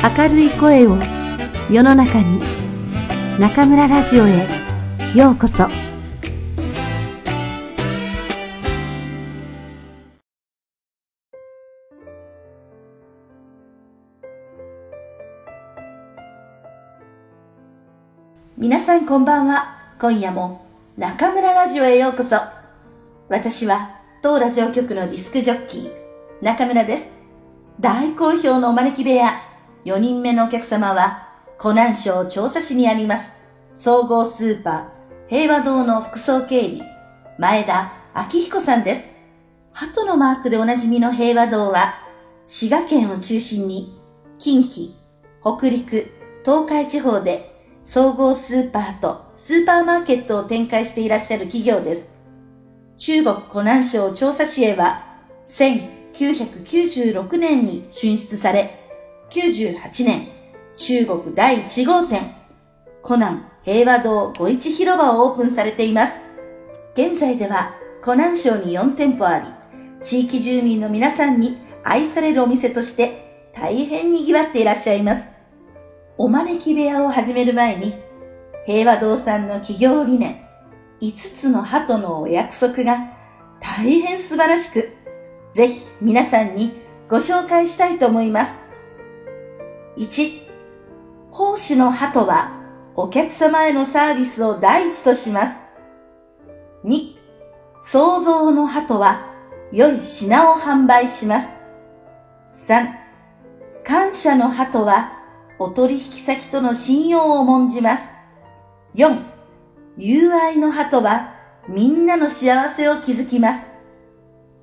明るい声を世の中に中村ラジオへようこそ皆さんこんばんは。今夜も中村ラジオへようこそ。私は当ラジオ局のディスクジョッキー、中村です。大好評のお招き部屋、4人目のお客様は、湖南省調査市にあります、総合スーパー、平和堂の副総経理、前田明彦さんです。鳩のマークでおなじみの平和堂は、滋賀県を中心に、近畿、北陸、東海地方で総合スーパーとスーパーマーケットを展開していらっしゃる企業です。中国湖南省調査市へは1996年に進出され、98年中国第1号店湖南平和堂五一広場をオープンされています。現在では湖南省に4店舗あり、地域住民の皆さんに愛されるお店として大変賑わっていらっしゃいます。お招き部屋を始める前に、平和堂さんの企業理念、5つの鳩のお約束が大変素晴らしく、ぜひ皆さんにご紹介したいと思います。1、奉仕の鳩はお客様へのサービスを第一とします。2、創造の鳩は良い品を販売します。3、感謝の鳩はお取引先との信用を重んじます。4、友愛の鳩はみんなの幸せを築きます。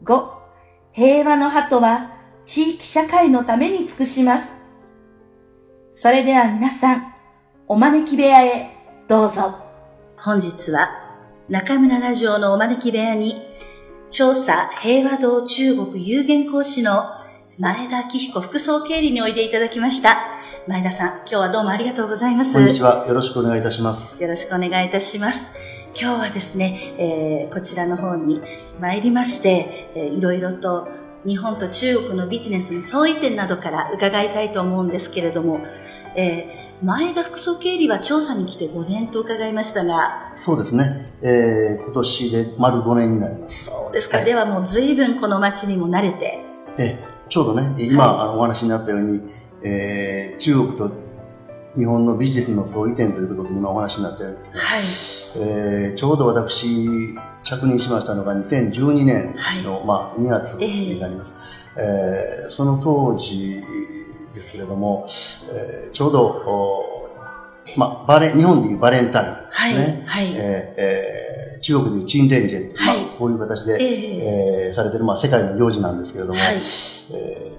5、平和の鳩は地域社会のために尽くします。それでは皆さん、お招き部屋へどうぞ。本日は中村ラジオのお招き部屋に調査平和堂中国有限講師の前田明彦副総経理においでいただきました。前田さん、今日はどうもありがとうございます。こんにちは。よろしくお願いいたします。よろしくお願いいたします。今日はですね、えーこちらの方に参りまして、えーいろいろと日本と中国のビジネスの相違点などから伺いたいと思うんですけれども、えー前田副総経理は調査に来て5年と伺いましたが、そうですね。えー、今年で丸5年になります。そうですか、はい。ではもう随分この街にも慣れて、えーちょうどね、今、はい。あのお話になったように、えー、中国と日本のビジネスの相違点ということで今お話になったようにですね、はい、えーちょうど私、着任しましたのが2012年の、まあ、2月になります。えーその当時ですけれども、えーちょうど、おまあ、バレ、日本でいうバレンタインはい、ですね。はい、えーえー中国でいうチンレンジェって、はい。まあ、こういう形で、え。えーされてる、まあ、世界の行事なんですけれども、はい。えー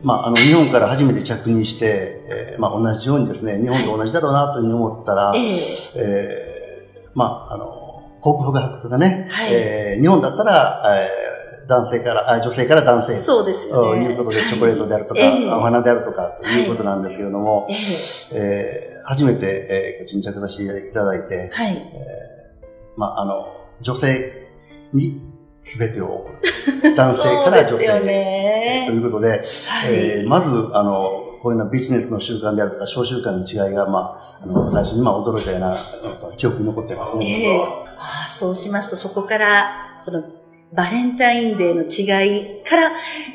まあ、あの、日本から初めて着任して、えーまあ、同じようにですね、日本と同じだろうなというふうに思ったら、ええ。えーまあ、あの、航空博がね、はいえー日本だったら、えー男性から、あ女性から男性そうですよね。ということで、チョコレートであるとか、はいええお花であるとか、ということなんですけれども、えええー初めて、えー、こっちに着座していただいて、はい、まあ、あの、女性に全てを。男性から 女性へ。ねということで、はいえーまず、あの、こういうようなビジネスの習慣であるとか、小習慣の違いが、まあ、あの、最初にまあ驚いたような、記憶に残ってますね。ええああそうしますと、そこから、このバレンタインデーの違いから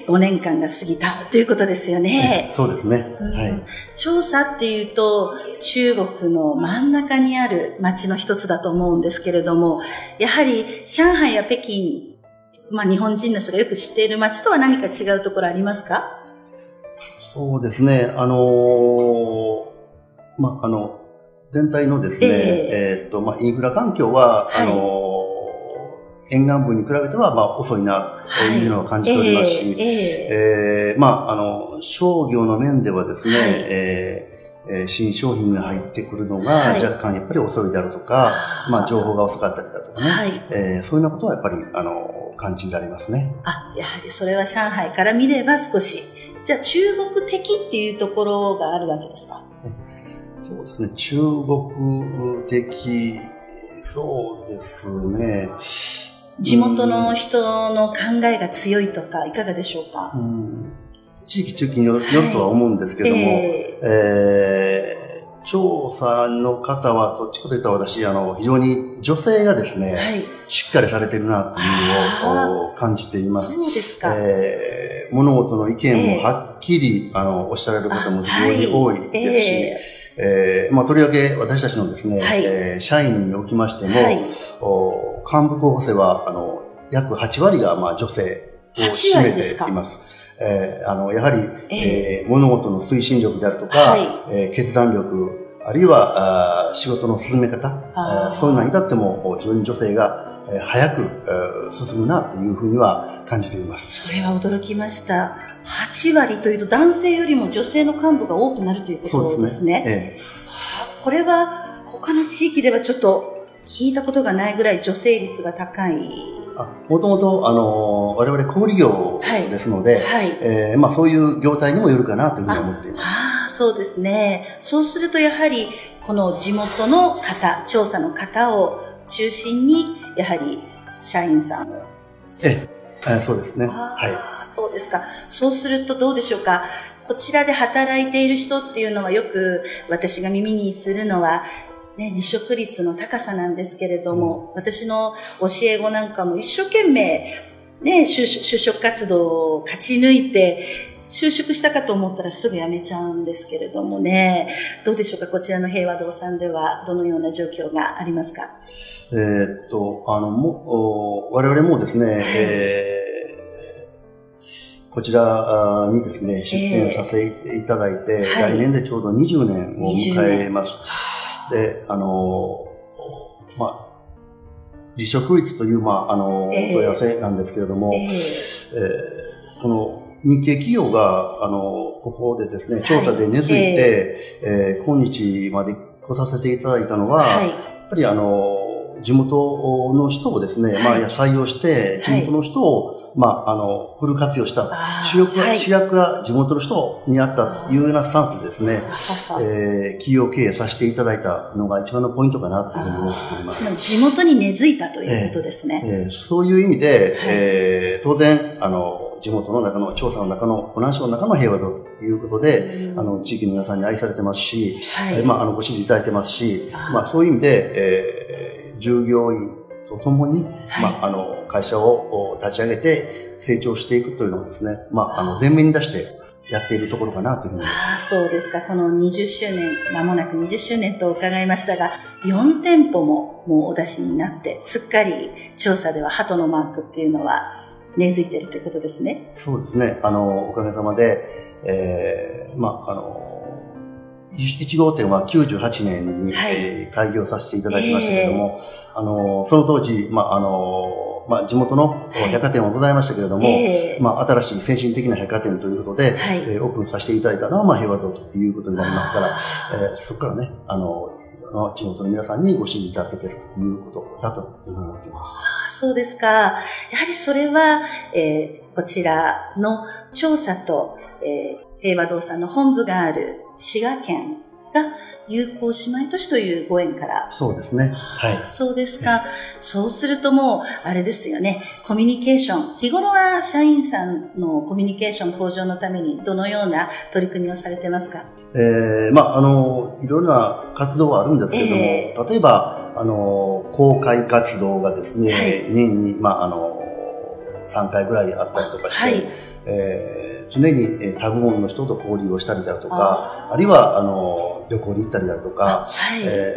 5年間が過ぎたということですよね。そうですね。うんはい。調査っていうと、中国の真ん中にある街の一つだと思うんですけれども、やはり上海や北京、まあ日本人の人がよく知っている街とは何か違うところありますか？そうですね。あのーまあ、あの、全体のですね、ええ。ーっと、まあ、インフラ環境は、はい。あのー沿岸部に比べては、まあ、遅いな、というのを感じておりますし、ええええ。えーまあ、あの、商業の面ではですね、はい。えーえー新商品が入ってくるのがはい。若干やっぱり遅いであるとか、あー。まあ、情報が遅かったりだとかね、はい。えーそういうようなことはやっぱり、あの、感じられますね。あ、やはりそれは上海から見れば少し。じゃあ中国的っていうところがあるわけですか？そうですね、中国的、そうですね。地元の人の考えが強いとか、いかがでしょうか？うん。地域中期によるとは思うんですけども、えー、えー、調査の方は、どっちかというと私、あの、非常に女性がですね、はい、しっかりされてるなっていうのを感じています。そうですか。えー、物事の意見もはっきり、えー、あの、おっしゃられる方も非常に多いですし、えーえ。ー、まあ、とりわけ私たちのですね、はい、えー、社員におきましても、はい、お幹部候補生は、あの、約8割が、まあ、女性を占めています。えー、あの、やはり、えー、物事の推進力であるとか、はい、えー、決断力、あるいはあ仕事の進め方、あそういうのに至っても非常に女性がえ早く進むなというふうには感じています。それは驚きました。8割というと男性よりも女性の幹部が多くなるということですね。すねええ、これは他の地域ではちょっと聞いたことがないぐらい女性率が高いもともと、あの、我々小売業ですので、はいはい、えー、まあそういう業態にもよるかなというふうに思っています。ああ、そうですね。そうするとやはり、この地元の方、調査の方を中心に、やはり社員さんを。ええ、そうですね。はい。そうですか。そうするとどうでしょうか。こちらで働いている人っていうのはよく私が耳にするのは、ね、離職率の高さなんですけれども、うん、私の教え子なんかも一生懸命、ね、就職活動を勝ち抜いて、就職したかと思ったらすぐ辞めちゃうんですけれどもね、どうでしょうか、こちらの平和堂さんではどのような状況がありますか？えー、っと、あの、も、我々もですね、はい、えー、こちらにですね、出展させていただいて、えー来年でちょうど20年を迎えます。で、あの、まあ、離職率という、まあ、あの、問い合わせなんですけれども、えー、えー、この日系企業が、あの、ここでですね、調査で根付いて、えー、えー、今日まで来させていただいたのは、はい、やっぱりあの、地元の人をですね、まあ、採用して、地元の人を、まあ、あの、フル活用した。主役は、主役が地元の人にあったというようなスタンスでですね、えー、企業経営させていただいたのが一番のポイントかなというふうに思っております。地元に根付いたということですね。えー、えー、そういう意味で、えー、当然、あの、地元の中の、調査の中の、湖南省の中の平和堂ということで、うん、あの、地域の皆さんに愛されてますし、はい、まあ、あの、ご支持いただいてますし、まあ、そういう意味で、えー従業員とともに、はい、まあ、あの、会社を立ち上げて成長していくというのをですね、まあ、あの、前面に出してやっているところかなというふうに。ああ、そうですか。この20周年、まもなく20周年と伺いましたが、4店舗ももうお出しになって、すっかり調査では鳩のマークっていうのは根付いているということですね。そうですね。あの、おかげさまで、ええー、まあ、あの、1号店は98年に、はい、えー、開業させていただきましたけれども、えー、あの、その当時、まあ、あの、まあ、地元の百貨店はございましたけれども、はいえ。ー、まあ、新しい先進的な百貨店ということで、はい、えー、オープンさせていただいたのは、まあ、平和堂ということになりますから、えー、そこからね、あの、地元の皆さんにご支持いただけているということだというふうに思っています。あそうですか。やはりそれは、えー、こちらの調査と、えー、平和堂さんの本部がある滋賀県が友好姉妹都市というご縁から。そうですね。はい。そうですか。そうするともう、あれですよね。コミュニケーション。日頃は社員さんのコミュニケーション向上のためにどのような取り組みをされてますか？えー、まあ、あの、いろんな活動はあるんですけれども、えー、例えば、あの、公開活動がですね、はい、年に、まあ、あの、3回ぐらいあったりとかして、はい、えー常に、えー、タグモンの人と交流をしたりだとか、あるいは、あの、旅行に行ったりだとか、はい、え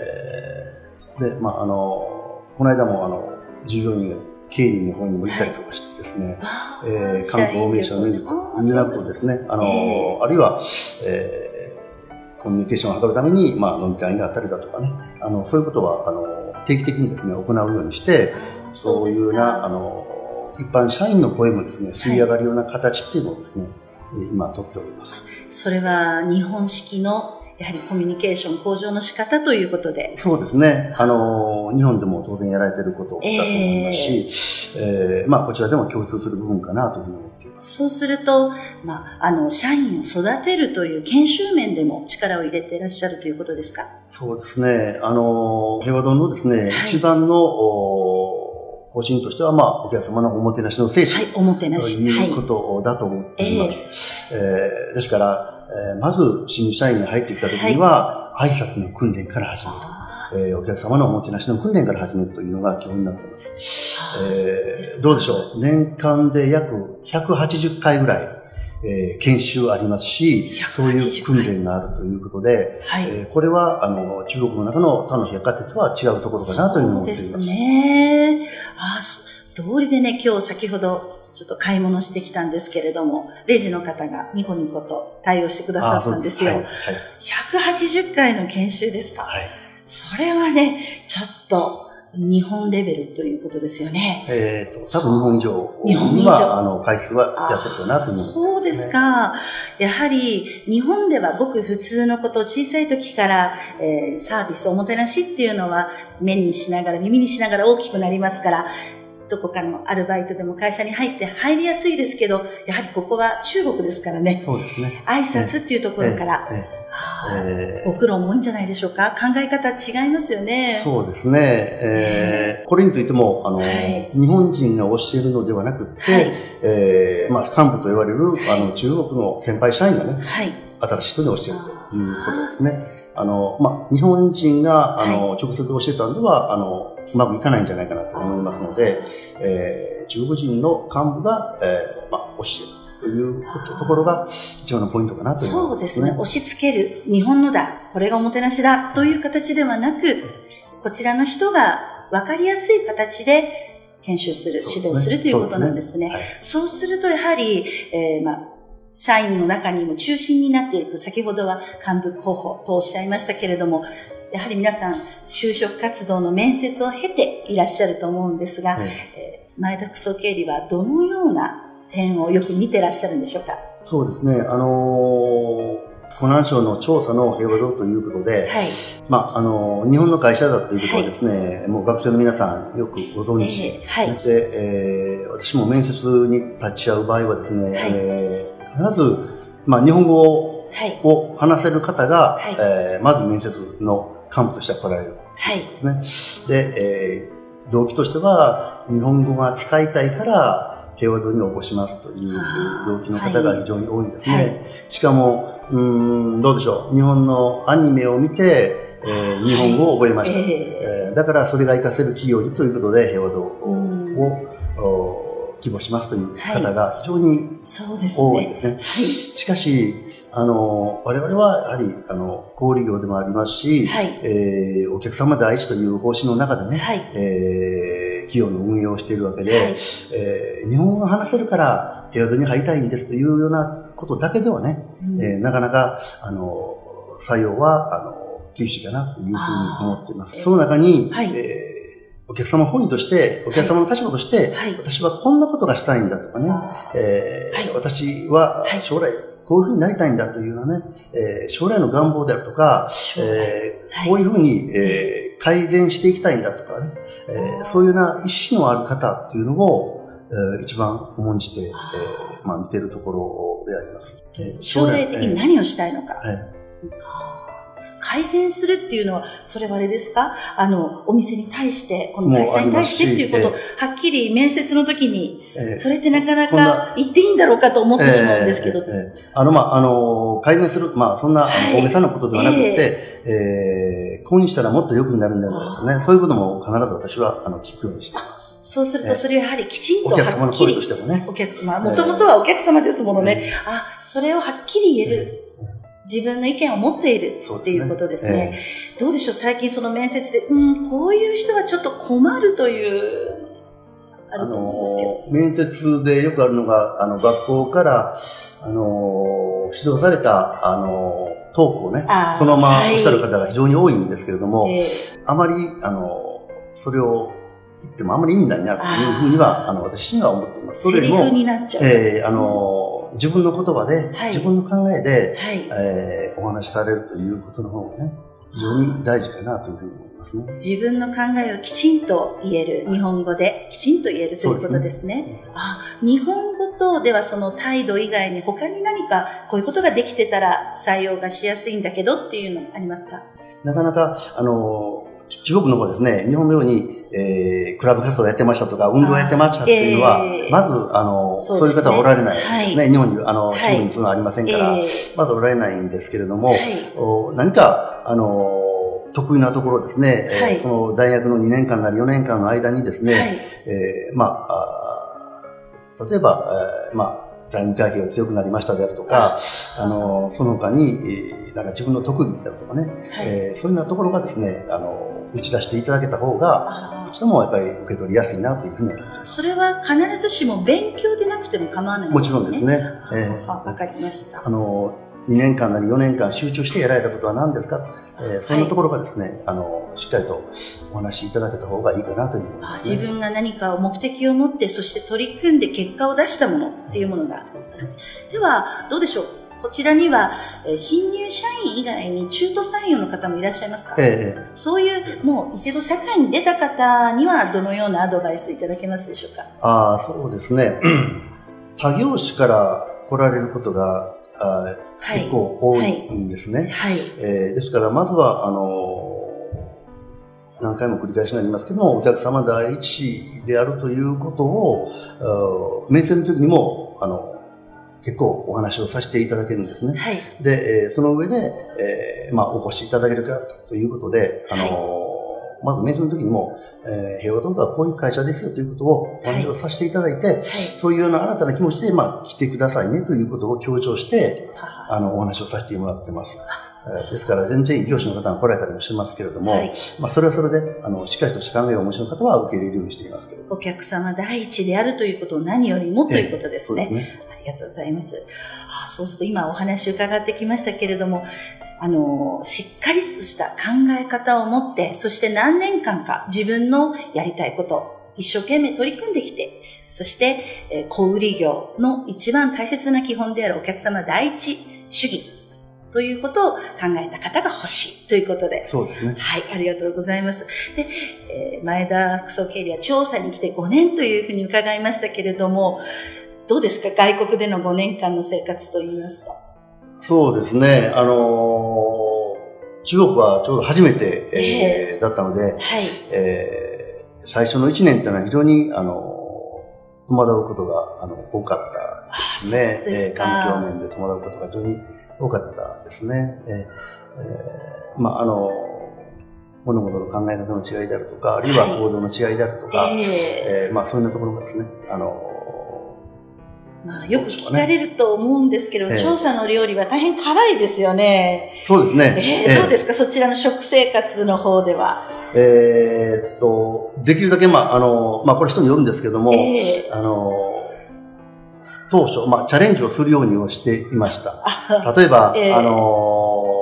ー、で、まあ、あの、この間も、あの、従業員が経理の方にも行ったりとかしてですね、はい、えー、観光名所を見ると、見なくとですね、あの、えー、あるいは、えー、コミュニケーションを図るために、まあ、飲み会があったりだとかね、あの、そういうことは、あの、定期的にですね、行うようにして、そういうな、あの、一般社員の声もですね、吸い上がるような形っていうのをですね、はい今取っております。それは日本式のやはりコミュニケーション向上の仕方ということで。そうですね。あの、日本でも当然やられていることだと思いますし、えー、えー、まあこちらでも共通する部分かなというふうに思っています。そうすると、まあ、あの、社員を育てるという研修面でも力を入れていらっしゃるということですか？そうですね。あの、平和堂のですね、はい、一番の、方針としては、まあ、お客様のおもてなしの精神。はい、おもてなし。ということだと思っています。えー、ですから、えー、まず新入社員に入ってきた時には、はい、挨拶の訓練から始める。えー、お客様のおもてなしの訓練から始めるというのが基本になっています。えー、どうでしょう？年間で約180回ぐらい、えー、研修ありますし、そういう訓練があるということで、はい、えー、これは、あの、中国の中の他の百貨店とは違うところかなというふうに思っています。そうですね。あ、通りでね、今日先ほど、ちょっと買い物してきたんですけれども、レジの方がニコニコと対応してくださったんですよ。はいはい、180回の研修ですか？はい、それはね、ちょっと、日本レベルということですよね。えっ、ー、と、多分日本以上。日本以上。あの、回数はやってるかなと思います、ね、そうですか。やはり、日本ではごく普通のこと、小さい時から、えー、サービス、おもてなしっていうのは、目にしながら、耳にしながら大きくなりますから、どこかのアルバイトでも会社に入って入りやすいですけど、やはりここは中国ですからね。そうですね。挨拶っていうところから。ええええー、ご苦労も多いんじゃないでしょうか考え方違いますよね。そうですね。えー、これについても、あの、はい、日本人が教えるのではなくて、はい、えー、まあ、幹部と言われる、あの、中国の先輩社員がね、はい、新しい人に教えるということですね。あの、まあ、日本人が、あの、直接教えたんでは、あの、うまくいかないんじゃないかなと思いますので、えー、中国人の幹部が、えー、まあ、教える。というところが一番のポイントかなと、ね、そうですね。押し付ける。日本のだ。これがおもてなしだ。という形ではなく、こちらの人が分かりやすい形で研修する、指導するということなんですね。そうすねはい、そうすると、やはり、えー、まあ、社員の中にも中心になっていく、先ほどは幹部候補とおっしゃいましたけれども、やはり皆さん、就職活動の面接を経ていらっしゃると思うんですが、はい、えー、前田副総経理はどのような点をよく見てらっしゃるんでしょうか？そうですね。あのー湖南省の調査の平和堂ということで、はい、まあ、あの、日本の会社だということはですね、はい、もう学生の皆さんよくご存知、えーはい、で、えー、私も面接に立ち会う場合はですね、はい、えー、必ず、まあ、日本語を話せる方が、はい、えー、まず面接の幹部としては来られる。ですね。で、えー、動機としては、日本語が使いたいから、平和堂に応募しますという動機の方が非常に多いんですね。はい、しかも、うん、どうでしょう。日本のアニメを見て、えー、日本語を覚えました、はい、えー、だからそれが活かせる企業にということで平和堂を、希望しますという方が非常に多いですね。はい、しかし、あの、我々はやはり、あの、小売業でもありますし、はい、えー、お客様第一という方針の中でね、はい、えー企業の運営をしているわけで、はい、えー、日本語が話せるから平和に入りたいんですというようなことだけではね、うん、えー、なかなか、あの、採用は、あの、厳しいかなというふうに思っています。その中に、はい、えーお客様本位として、お客様の立場として、はい、私はこんなことがしたいんだとかね、えーはい、私は将来こういうふうになりたいんだというようなね、えー、将来の願望であるとか、えー、こういうふうに、えー改善していきたいんだとかね、えー、そういうような意思のある方っていうのを、えー、一番重んじて、えー、まあ見てるところであります。将来的に何をしたいのか。えー改善するっていうのは、それはあれですか？あの、お店に対して、この会社に対してっていうこと、はっきり面接の時に、それってなかなか言っていいんだろうかと思ってしまうんですけど。あの、まあ、あの、改善する、まあ、そんな大げさなことではなくて、えー、こうにしたらもっと良くなるんだろうね。そういうことも必ず私は、あの、聞くようにしています。そうすると、それやはりきちんとはっきり。お客様の声としてもね。お客様、もともとはお客様ですものね。あ、それをはっきり言える。自分の意見を持っているっていうことですね。すねえ。ー、どうでしょう？最近その面接で、うん、こういう人はちょっと困るという、あると思うんですけど。面接でよくあるのが、あの、学校から、あの、指導された、あの、トークをね、そのままおっしゃる方が非常に多いんですけれども、はい、あまり、あの、それを言ってもあまり意味ないなというふうには、あの、私には思っています。それも、えー、あの、自分の言葉で、はい、自分の考えで、はい、えー、お話しされるということの方がね、非常に大事かなというふうに思いますね。自分の考えをきちんと言える、日本語できちんと言えるということですね。すねあ日本語と、ではその態度以外に他に何かこういうことができてたら採用がしやすいんだけどっていうのありますか？なかなか、あの、中国の方ですね、日本のように、えー、クラブ活動やってましたとか、運動やってましたっていうのは、えー、まず、あの、そう、ね,、いう方はおられないですね。はい、日本に、あの、中国にそういうのはありませんから、えー、まずおられないんですけれども、はい、お何か、あの、得意なところですね、はい、この大学の2年間なり4年間の間にですね、はい、えー、まあ、例えば、えー、まあ、財務会計が強くなりましたであるとか、あの、その他に、えー、なんか自分の特技であるとかね、はい、えー、そういうようなところがですね、あの、打ち出していただけた方が、こちらもやっぱり受け取りやすいなというふうに思います。それは必ずしも勉強でなくても構わないんですね。もちろんですね。えー、わかりました。あの、2年間なり4年間集中してやられたことは何ですか？えー、そんなところがですね、はい、あの、しっかりとお話しいただけた方がいいかなという、ね、あ自分が何かを目的を持って、そして取り組んで結果を出したものっていうものが、では、どうでしょう？こちらには、えー、新入社員以外に中途採用の方もいらっしゃいますか、ええ、そういう、もう一度社会に出た方にはどのようなアドバイスいただけますでしょうか？ああ、そうですね。他業種から来られることがあ結構多いんですね。はい。えー、ですから、まずは、あの何回も繰り返しになりますけども、お客様第一であるということを、面接の時にも、あの、結構お話をさせていただけるんですね。はい。で、えー、その上で、えー、まあ、お越しいただけるかということで、あのはいまず面接の時にも、えー、平和とはこういう会社ですよということをお話をさせていただいて、はい、そういうような新たな気持ちで、まあ、来てくださいねということを強調して、あの、お話をさせてもらってます。ですから、全然異業種の方が来られたりもしますけれども、はい、まあ、それはそれで、あの、しっかりとした考えをお持ちの方は受け入れるようにしていますけれどお客様第一であるということを何よりもということですね。えねありがとうございます。あそうすると今お話伺ってきましたけれども、あの、しっかりとした考え方を持って、そして何年間か自分のやりたいこと、一生懸命取り組んできて、そして、え小売業の一番大切な基本であるお客様第一主義ということを考えた方が欲しいということで。そうですね。はい、ありがとうございます。で、えー、前田副総経理は調査に来て5年というふうに伺いましたけれども、どうですか？外国での5年間の生活と言いますと。そうですね。あのー、中国はちょうど初めて、えー、だったので、はい、えー、最初の1年っていうのは非常に、あのー、戸惑うことがあの多かったですね。えー、環境面で戸惑うことが非常に多かったですね。えーえー、まあ、あの物事の考え方の違いであるとか、あるいは行動の違いであるとか、はい、えー、まあ、そういところがですね、あのまあ、よく聞かれると思うんですけど、調査の料理は大変辛いですよね。そうですね。えー、どうですか、そちらの食生活の方では。えー、っと、できるだけ、まあ、あの、まあ、これ人によるんですけども、えー、あの、当初、まあ、チャレンジをするようにをしていました。例えば、えー、あの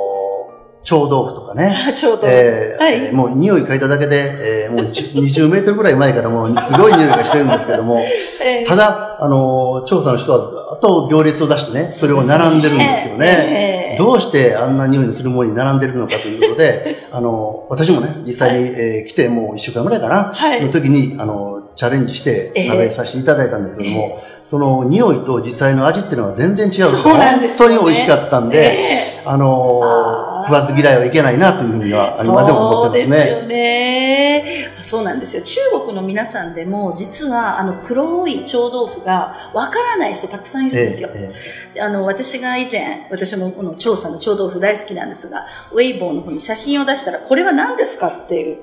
臭豆腐とかね。臭豆腐。えー、はい、もう匂い嗅いだだけで、えー、もう20メートルぐらい前からもうすごい匂いがしてるんですけども、えー、ただ、あの、調査の人はあと行列を出してね、それを並んでるんですよね。えー、どうしてあんな匂いのするものに並んでるのかということで、あの、私もね、実際に、はい、えー、来てもう1週間ぐらいかな、はい、の時に、あの、チャレンジして食べさせていただいたんですけども、えー、その匂いと実際の味っていうのは全然違う。そうなんです、ね、本当に美味しかったんで、えー、あのー、食わず嫌いはいけないなというふうには、今でも思ってますね。そうですよね。そうなんですよ。中国の皆さんでも、実は、あの、黒い臭豆腐がわからない人たくさんいるんですよ。えー、あの、私が以前、私もこの調査の臭豆腐大好きなんですが、ウェイボーの方に写真を出したら、これは何ですかっていう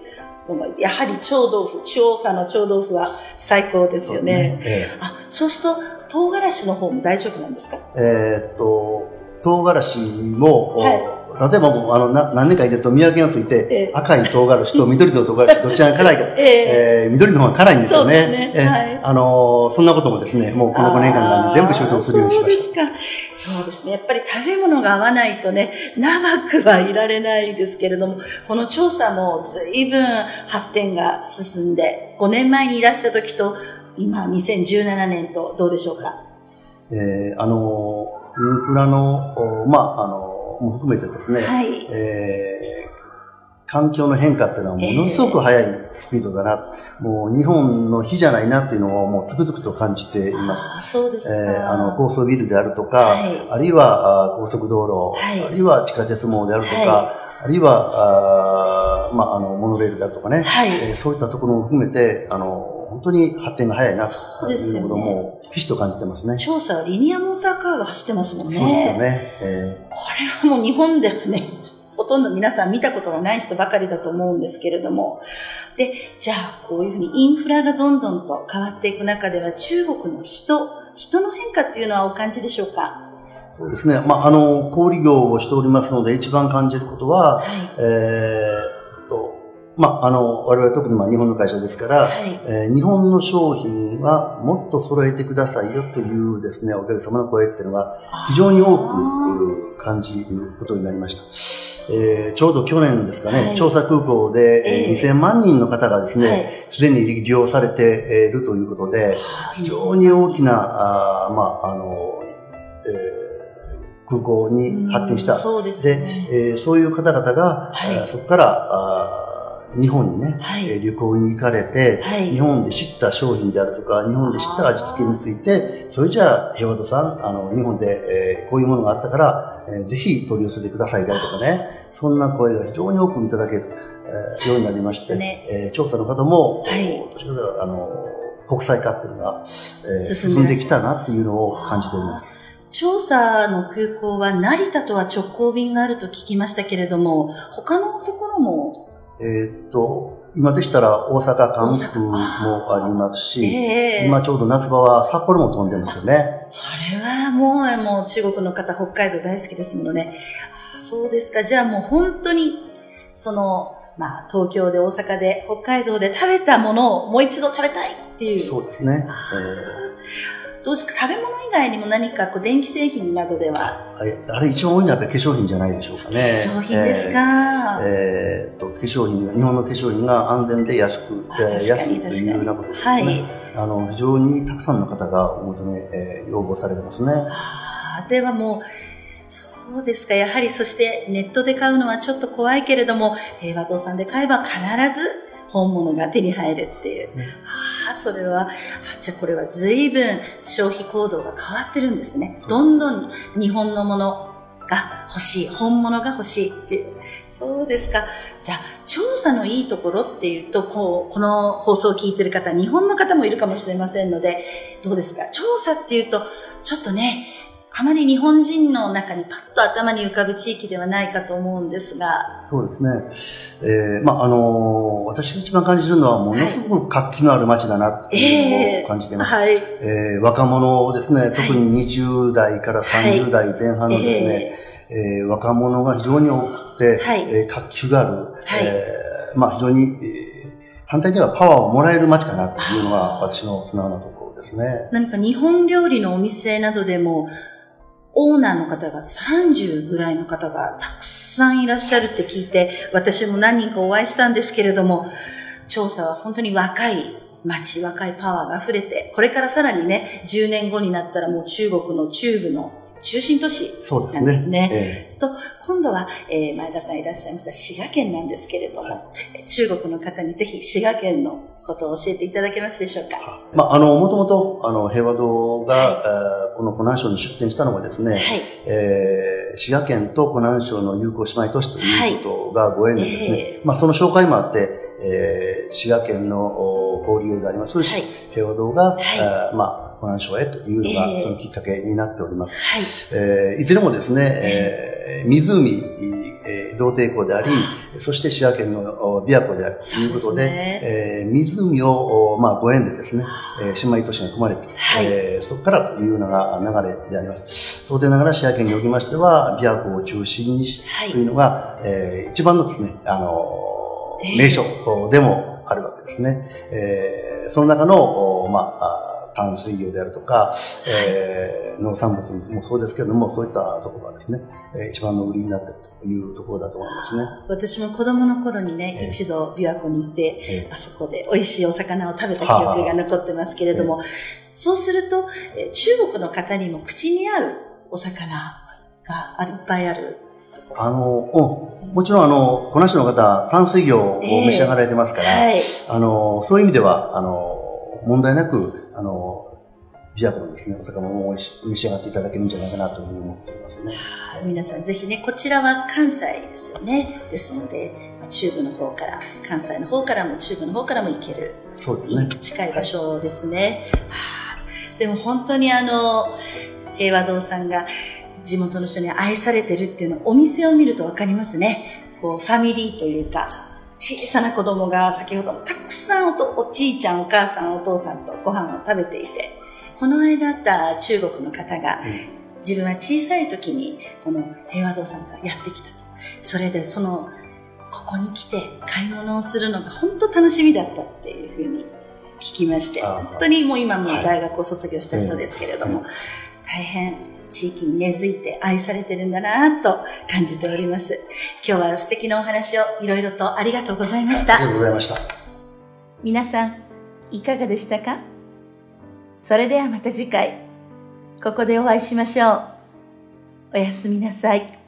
やはり超豆腐、調査の超豆腐は最高ですよね。そう、ねえあそうすると、唐辛子の方も大丈夫なんですか？えー、っと、唐辛子も、はい例えばもう、あの、な何年かいてると見分けがついて、え赤い唐辛子と緑の唐辛子、どちらが辛いか、ええー、緑の方が辛いんですよね。そうですね。はい、あのー、そんなこともですね、もうこの5年間なんで全部習得するようにしました。そうですか。そうですね。やっぱり食べ物が合わないとね、長くはいられないですけれども、この調査も随分発展が進んで、5年前にいらした時と、今2017年とどうでしょうか？えー、あの、インフラの、まあ、あの、も含めてですね、はい、えー、環境の変化っていうのはものすごく速いスピードだな、えー、もう日本の比じゃないなっていうのをもうつくづくと感じています。あそうですえー、あの高層ビルであるとか、はい、あるいはあ高速道路、はい、あるいは地下鉄網であるとか、あるいはああまあ、あの、モノレールだとかね、はい。えーそういったところも含めて、あの、本当に発展が早いな、そうですよね。ということも、ひしと感じてますね。調査はリニアモーターカーが走ってますもんね。そうですよね。えこれはもう日本ではね、ほとんど皆さん見たことがない人ばかりだと思うんですけれども。で、じゃあこういうふうにインフラがどんどんと変わっていく中では中国の人、人の変化っていうのはお感じでしょうか？ーそうですね。まあ、あの、小売業をしておりますので、一番感じることは、はい。えーっと、まあ、あの、我々特にまあ日本の会社ですから、はい。えー日本の商品はもっと揃えてくださいよというですね、お客様の声っていうのが非常に多く感じることになりました。えーちょうど去年ですかね、はい。調査空港で、えーええ。2000万人の方がですはい。ね、すで、に利用されているということで、非常に大きな、あーまあ、あの、えー空港に発展した。うん。そうですで、ね。えーそういう方々が、はい。えーそこからあー日本にね、はい。えー旅行に行かれて、はい。日本で知った商品であるとか、日本で知った味付けについて、それじゃあ、ヘワドさん、あの、日本で、えーこういうものがあったから、えーぜひ取り寄せてくださいであるとかね、そんな声が非常に多くいただける、えーようになりまして、ね。えー調査の方も、はい。どちらかあの、国際化っていうのが、えー進んで進んできたなっていうのを感じております。調査の空港は成田とは直行便があると聞きましたけれども、他のところも、えーっと、今でしたら大阪、関空もありますし、ええ今ちょうど夏場は札幌も飛んでますよね。それはもう、もう中国の方、北海道大好きですものね。あそうですか。じゃあもう本当に、その、まあ、東京で大阪で北海道で食べたものをもう一度食べたいっていう。そうですね。どうですか？食べ物以外にも何かこう電気製品などでは、えーあれ一番多いのはやっぱり化粧品じゃないでしょうかね。商品ですか、えーえーっと、化粧品が、日本の化粧品が安全で安く、安いというようなことですね。はい。あの、非常にたくさんの方がお求め、えー要望されてますね。あーではもう、そうですか。やはりそしてネットで買うのはちょっと怖いけれども、平和堂さんで買えば必ず本物が手に入るっていう。ねああ、それは、あじゃあこれは随分消費行動が変わってるんですね。どんどん日本のものが欲しい、本物が欲しいっていう。そうですか。じゃあ、調査のいいところっていうと、こう、この放送を聞いてる方、日本の方もいるかもしれませんので、どうですか？調査っていうと、ちょっとね、あまり日本人の中にパッと頭に浮かぶ地域ではないかと思うんですが、そうですね。えーまあ、あのー私が一番感じるのは、ものすごく活気のある街だなっていうのを感じています。はい。えー若者ですね、特に20代から30代前半のですね、えー若者が非常に多くて、はい。えー活気がある、はい。えーまあ非常に、えー反対にはパワーをもらえる街かなというのが私の素直なところですね。何か日本料理のお店などでも、オーナーの方が30ぐらいの方がたくさんいらっしゃるって聞いて、私も何人かお会いしたんですけれども、調査は本当に若い街、若いパワーが溢れて、これからさらにね、10年後になったらもう中国の中部の中心都市そうですね。なんですね。えと、今度は、えー前田さんいらっしゃいました滋賀県なんですけれども、は中国の方にぜひ滋賀県のことを教えていただけますでしょうか？ーまあ、あの、もともと、あの、平和堂が、はいえーこの湖南省に出店したのがですね、はい。えー滋賀県と湖南省の友好姉妹都市ということがご縁でですね、えまあその紹介もあって、えー滋賀県のお交流であります、はい。平和堂が、はい。えーまあ湖南省へというのが、ええそのきっかけになっております。はい。えーいずれもですね、えー湖、えー同帝湖であり、そして滋賀県のお琵琶湖であるということで、ですね。えー湖を、おまあ、ご縁でですね、えー姉妹都市が組まれて、はい。えーそこからというのが流れであります。当然ながら滋賀県におきましては、琵琶湖を中心にし、はい。というのが、えー一番のですね、あのーええ名所でもあるわけですね。えーその中の、おまあ、あ淡水魚であるとか、えー農産物もそうですけれども、そういったところがですね、えー一番の売りになっているというところだと思いますね。私も子供の頃にね、ええ一度琵琶湖に行って、えあそこで美味しいお魚を食べた記憶が残ってますけれども、そうすると、え中国の方にも口に合うお魚がいっぱいある。あの、うんもちろんあの、湖南市の方、淡水魚を召し上がられてますから、はい。あの、そういう意味では、あの、問題なく、あの、琵琶湖のですね、お魚も召し上がっていただけるんじゃないかなというふうに思っていますね。皆さんぜひね、こちらは関西ですよね。ですので、まあ中部の方から、関西の方からも中部の方からも行ける。そうですね。近い場所ですね。はあ、でも本当にあの、平和堂さんが地元の人に愛されてるっていうのはお店を見るとわかりますね。こう、ファミリーというか、小さな子供が先ほどもたくさんおおじいちゃん、お母さん、お父さんとご飯を食べていて、この間あった中国の方が、自分は小さい時にこの平和堂さんがやってきたと。それでその、ここに来て買い物をするのが本当楽しみだったっていうふうに聞きまして、本当にもう今も大学を卒業した人ですけれども、大変地域に根付いて愛されてるんだなと感じております。今日は素敵なお話をいろいろとありがとうございました。ありがとうございました。皆さん、いかがでしたか？それではまた次回、ここでお会いしましょう。おやすみなさい。